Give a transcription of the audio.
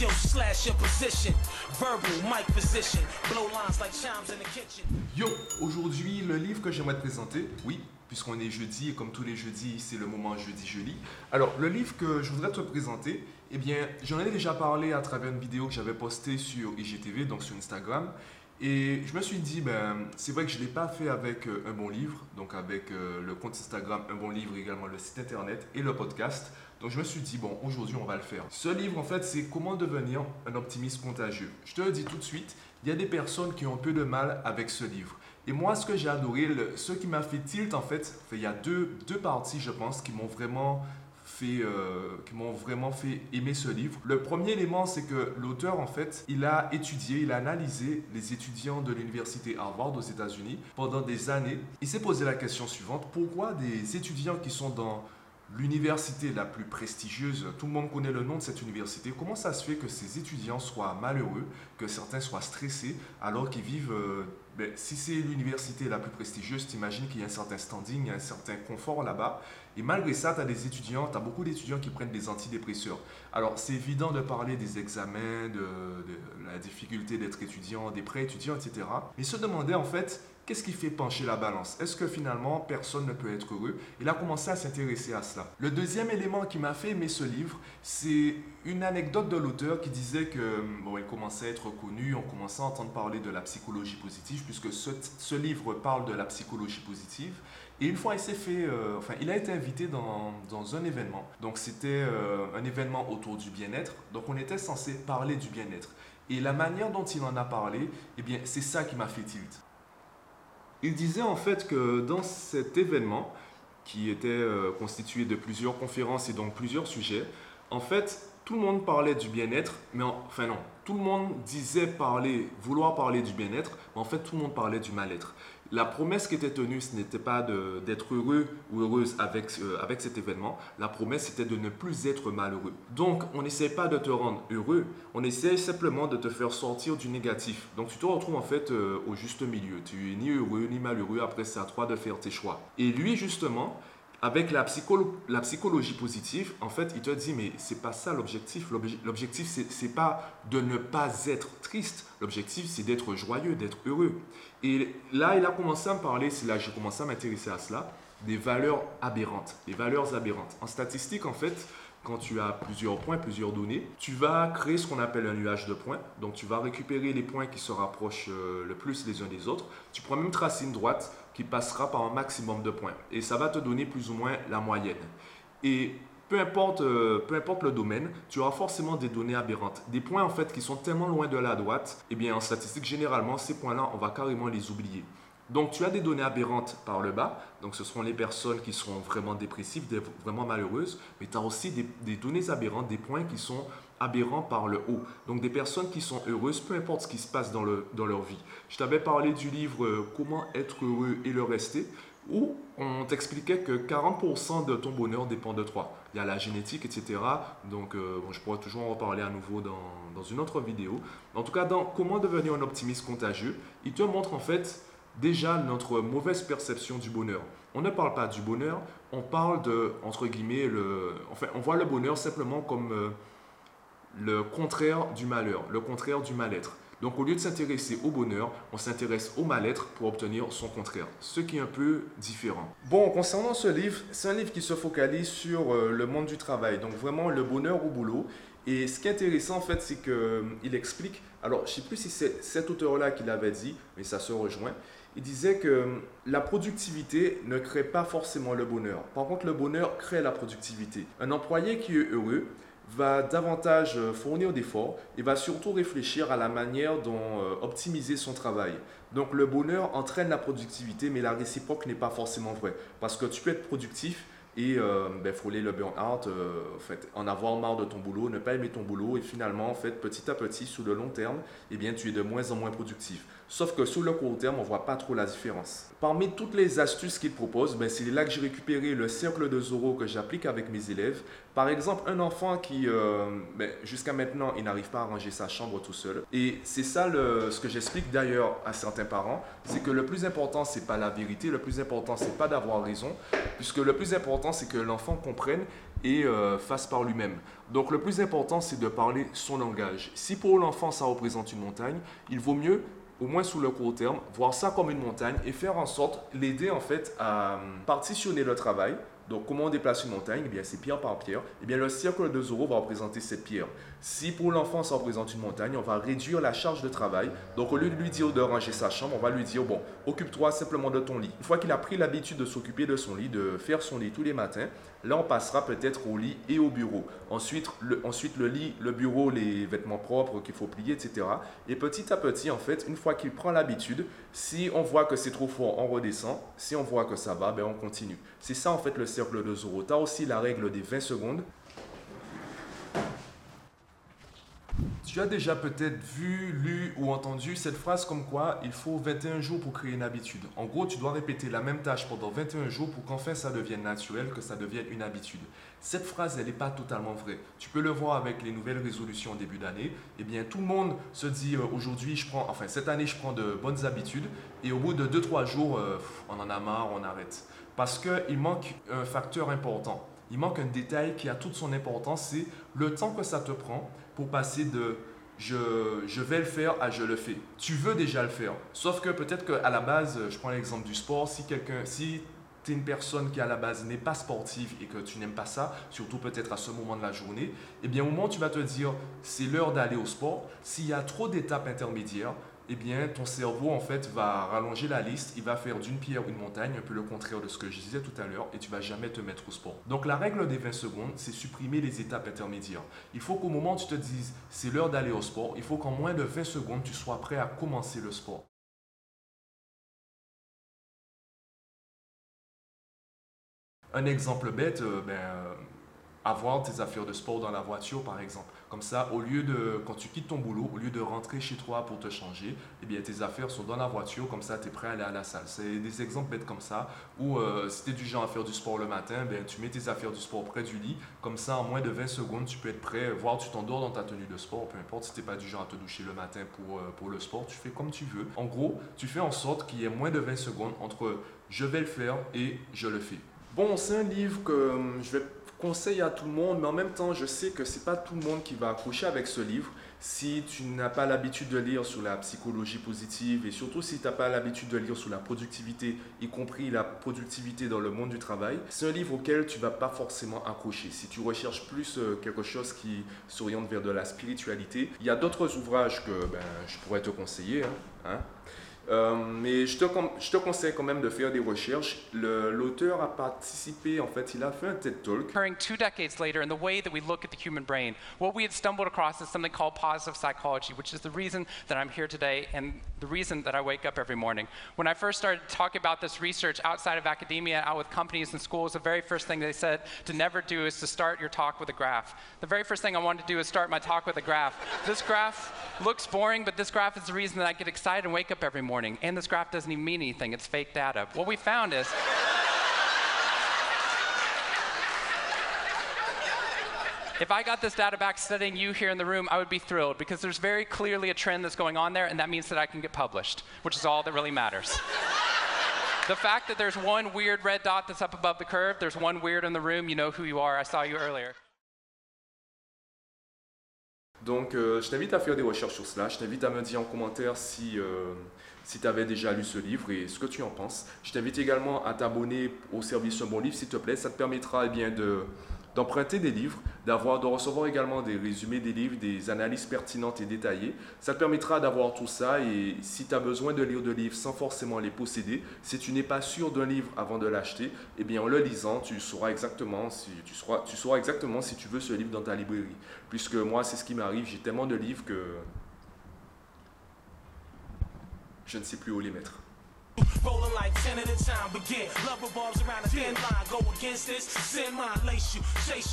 Yo, slash your position. Verbal, mic position. Blow lines like chimes in the kitchen. Yo, aujourd'hui, le livre que j'aimerais te présenter, oui, puisqu'on est jeudi et comme tous les jeudis, c'est le moment jeudi je lis. Alors, le livre que je voudrais te présenter, eh bien, j'en ai déjà parlé à travers une vidéo que j'avais postée sur IGTV, donc sur Instagram. Et je me suis dit, ben, c'est vrai que je ne l'ai pas fait avec euh, un bon livre, donc avec euh, le compte Instagram, un bon livre, également le site internet et le podcast. Donc je me suis dit, bon, aujourd'hui on va le faire. Ce livre, en fait, c'est comment devenir un optimiste contagieux. Je te le dis tout de suite, il y a des personnes qui ont peu de mal avec ce livre. Et moi, ce que j'ai adoré, ce qui m'a fait tilt, en fait, il y a deux, deux parties, je pense, qui m'ont vraiment fait, euh, qui m'ont vraiment fait aimer ce livre. Le premier élément, c'est que l'auteur, en fait, il a étudié, il a analysé les étudiants de l'université Harvard aux États-Unis pendant des années. Il s'est posé la question suivante pourquoi des étudiants qui sont dans l'université la plus prestigieuse, tout le monde connaît le nom de cette université, comment ça se fait que ces étudiants soient malheureux, que certains soient stressés, alors qu'ils vivent... Euh, ben, si c'est l'université la plus prestigieuse, t'imagines qu'il y a un certain standing, un certain confort là-bas. Et malgré ça, tu as des étudiants, tu as beaucoup d'étudiants qui prennent des antidépresseurs. Alors, c'est évident de parler des examens, de, de la difficulté d'être étudiant, des prêts étudiants, etc. Mais se demander en fait, Qu'est-ce qui fait pencher la balance? Est-ce que finalement personne ne peut être heureux? Il a commencé à s'intéresser à cela. Le deuxième élément qui m'a fait aimer ce livre, c'est une anecdote de l'auteur qui disait que bon, il commençait à être connu, on commençait à entendre parler de la psychologie positive, puisque ce, livre parle de la psychologie positive. Et une fois, il s'est fait, euh, enfin, il a été invité dans, dans un événement. Donc, c'était euh, un événement autour du bien-être. Donc, on était censé parler du bien-être. Et la manière dont il en a parlé, eh bien, c'est ça qui m'a fait tilt. Il disait en fait que dans cet événement, qui était euh, constitué de plusieurs conférences et donc plusieurs sujets, en fait, tout le monde parlait du bien-être, mais enfin non, tout le monde disait parler, vouloir parler du bien-être, mais en fait tout le monde parlait du mal-être. La promesse qui était tenue, ce n'était pas d'être heureux ou heureuse avec, euh, avec cet événement. La promesse, c'était de ne plus être malheureux. Donc, on n'essaie pas de te rendre heureux, on essaie simplement de te faire sortir du négatif. Donc, tu te retrouves en fait euh, au juste milieu. Tu es ni heureux ni malheureux. Après, c'est à toi de faire tes choix. Et lui, justement, avec la, psychologie positive, en fait, il te dit, mais c'est pas ça l'objectif. L'objectif, c'est pas de ne pas être triste. L'objectif, c'est d'être joyeux, d'être heureux. Et là, il a commencé à me parler, c'est là que j'ai commencé à m'intéresser à cela, des valeurs aberrantes. Les valeurs aberrantes. En statistique, en fait, quand tu as plusieurs points, plusieurs données, tu vas créer ce qu'on appelle un nuage de points. Donc tu vas récupérer les points qui se rapprochent euh, le plus les uns des autres. Tu pourras même tracer une droite qui passera par un maximum de points. Et ça va te donner plus ou moins la moyenne. Et peu importe, euh, peu importe le domaine, tu auras forcément des données aberrantes. Des points en fait qui sont tellement loin de la droite, et eh bien en statistique généralement, ces points-là, on va carrément les oublier. Donc tu as des données aberrantes par le bas, donc ce seront les personnes qui seront vraiment dépressives, vraiment malheureuses, mais tu as aussi des, données aberrantes, des points qui sont aberrants par le haut. Donc des personnes qui sont heureuses, peu importe ce qui se passe dans, le, dans leur vie. Je t'avais parlé du livre euh, Comment être heureux et le rester, où on t'expliquait que 40% de ton bonheur dépend de toi. Il y a la génétique, etc. Donc euh, je pourrais toujours en reparler à nouveau dans, dans une autre vidéo. En tout cas, dans Comment devenir un optimiste contagieux, il te montre en fait déjà notre mauvaise perception du bonheur. On ne parle pas du bonheur, on parle de, entre guillemets, le, enfin, on voit le bonheur simplement comme euh, le contraire du malheur, le contraire du mal-être. Donc au lieu de s'intéresser au bonheur, on s'intéresse au mal-être pour obtenir son contraire, ce qui est un peu différent. Bon, concernant ce livre, c'est un livre qui se focalise sur euh, le monde du travail, donc vraiment le bonheur au boulot. Et ce qui est intéressant en fait, c'est qu'il euh, explique, alors je ne sais plus si c'est cet auteur-là qui l'avait dit, mais ça se rejoint, il disait que la productivité ne crée pas forcément le bonheur. Par contre, le bonheur crée la productivité. Un employé qui est heureux va davantage fournir d'efforts et va surtout réfléchir à la manière dont euh, optimiser son travail. Donc le bonheur entraîne la productivité, mais la réciproque n'est pas forcément vraie. Parce que tu peux être productif, et euh, ben, frôler le burn-out, euh, en, fait, en avoir marre de ton boulot, ne pas aimer ton boulot et finalement, en fait, petit à petit, sur le long terme, eh bien, tu es de moins en moins productif. Sauf que sur le court terme, on voit pas trop la différence. Parmi toutes les astuces qu'il propose, ben, c'est là que j'ai récupéré le cercle de Zoro que j'applique avec mes élèves. Par exemple, un enfant qui, euh, ben, jusqu'à maintenant, il n'arrive pas à ranger sa chambre tout seul. Et c'est ça le, ce que j'explique d'ailleurs à certains parents, c'est que le plus important, c'est pas la vérité, le plus important, c'est pas d'avoir raison, puisque le plus important, c'est que l'enfant comprenne et euh, fasse par lui-même. Donc le plus important, c'est de parler son langage. Si pour l'enfant, ça représente une montagne, il vaut mieux au moins sous le court terme, voir ça comme une montagne et faire en sorte, l'aider en fait à hum, partitionner le travail. Donc, comment on déplace une montagne? Eh bien, c'est pierre par pierre. Eh bien, le cercle de Zoro va représenter cette pierre. Si pour l'enfant, ça représente une montagne, on va réduire la charge de travail. Donc, au lieu de lui dire de ranger sa chambre, on va lui dire, bon, occupe-toi simplement de ton lit. Une fois qu'il a pris l'habitude de s'occuper de son lit, de faire son lit tous les matins, là, on passera peut-être au lit et au bureau. Ensuite le, ensuite, le lit, le bureau, les vêtements propres qu'il faut plier, etc. Et petit à petit, en fait, une fois qu'il prend l'habitude, si on voit que c'est trop fort, on redescend. Si on voit que ça va, ben on continue. C'est ça, en fait, le cercle de Zoro. Tu as aussi la règle des 20 secondes. Tu as déjà peut-être vu, lu ou entendu cette phrase comme quoi il faut 21 jours pour créer une habitude. En gros, tu dois répéter la même tâche pendant 21 jours pour qu'enfin ça devienne naturel, que ça devienne une habitude. Cette phrase, elle n'est pas totalement vraie. Tu peux le voir avec les nouvelles résolutions en début d'année. Eh bien, tout le monde se dit euh, aujourd'hui, je prends, enfin cette année, je prends de bonnes habitudes et au bout de 2-3 jours, euh, on en a marre, on arrête. Parce qu'il manque un facteur important. Il manque un détail qui a toute son importance, c'est le temps que ça te prend pour passer de je, je, vais le faire à je le fais. Tu veux déjà le faire. Sauf que peut-être qu'à la base, je prends l'exemple du sport, si quelqu'un, si tu es une personne qui à la base n'est pas sportive et que tu n'aimes pas ça, surtout peut-être à ce moment de la journée, eh bien au moment où tu vas te dire c'est l'heure d'aller au sport, s'il y a trop d'étapes intermédiaires, eh bien, ton cerveau, en fait, va rallonger la liste, il va faire d'une pierre une montagne, un peu le contraire de ce que je disais tout à l'heure, et tu vas jamais te mettre au sport. Donc, la règle des 20 secondes, c'est supprimer les étapes intermédiaires. Il faut qu'au moment où tu te dises, c'est l'heure d'aller au sport, il faut qu'en moins de 20 secondes, tu sois prêt à commencer le sport. Un exemple bête, euh, ben, euh, avoir tes affaires de sport dans la voiture, par exemple. Comme ça, au lieu de, quand tu quittes ton boulot, au lieu de rentrer chez toi pour te changer, eh bien, tes affaires sont dans la voiture, comme ça, tu es prêt à aller à la salle. C'est des exemples bêtes comme ça, où euh, si tu es du genre à faire du sport le matin, ben, tu mets tes affaires du sport près du lit, comme ça, en moins de 20 secondes, tu peux être prêt, voire tu t'endors dans ta tenue de sport, peu importe si tu n'es pas du genre à te doucher le matin pour, pour le sport, tu fais comme tu veux. En gros, tu fais en sorte qu'il y ait moins de 20 secondes entre je vais le faire et je le fais. Bon, c'est un livre que euh, je vais conseille à tout le monde, mais en même temps, je sais que c'est pas tout le monde qui va accrocher avec ce livre. Si tu n'as pas l'habitude de lire sur la psychologie positive et surtout si tu n'as pas l'habitude de lire sur la productivité, y compris la productivité dans le monde du travail, c'est un livre auquel tu vas pas forcément accrocher. Si tu recherches plus euh, quelque chose qui s'oriente vers de la spiritualité, il y a d'autres ouvrages que ben, je pourrais te conseiller. Hein, hein. Euh, mais je te, je te, conseille quand même de faire des recherches. L'auteur a participé, en fait, il a fait un TED Talk. Two decades later, in the way that we look at the human brain, what we had stumbled across is something called positive psychology, which is the reason that I'm here today and the reason that I wake up every morning. When I first started talking about this research outside of academia, out with companies and schools, the very first thing they said to never do is to start your talk with a graph. The very first thing I wanted to do is start my talk with a graph. This graph looks boring, but this graph is the reason that I get excited and wake up every morning morning, and this graph doesn't even mean anything. It's fake data. What we found is. If I got this data back studying you here in the room, I would be thrilled because there's very clearly a trend that's going on there, and that means that I can get published, which is all that really matters. the fact that there's one weird red dot that's up above the curve, there's one weird in the room, you know who you are. I saw you earlier. Donc, euh, je t'invite à faire des recherches sur cela. Je t'invite à me dire en commentaire si, euh, si tu avais déjà lu ce livre et ce que tu en penses. Je t'invite également à t'abonner au service Un Bon Livre, s'il te plaît. Ça te permettra eh bien, de, d'emprunter des livres, d'avoir, de recevoir également des résumés des livres, des analyses pertinentes et détaillées. Ça te permettra d'avoir tout ça et si tu as besoin de lire de livres sans forcément les posséder, si tu n'es pas sûr d'un livre avant de l'acheter, eh bien en le lisant, tu sauras exactement si tu tu sauras exactement si tu veux ce livre dans ta librairie. Puisque moi, c'est ce qui m'arrive, j'ai tellement de livres que je ne sais plus où les mettre. Rolling like 10 at a time, begin. Love revolves around a thin line. Go against this, send mine, lace you, chase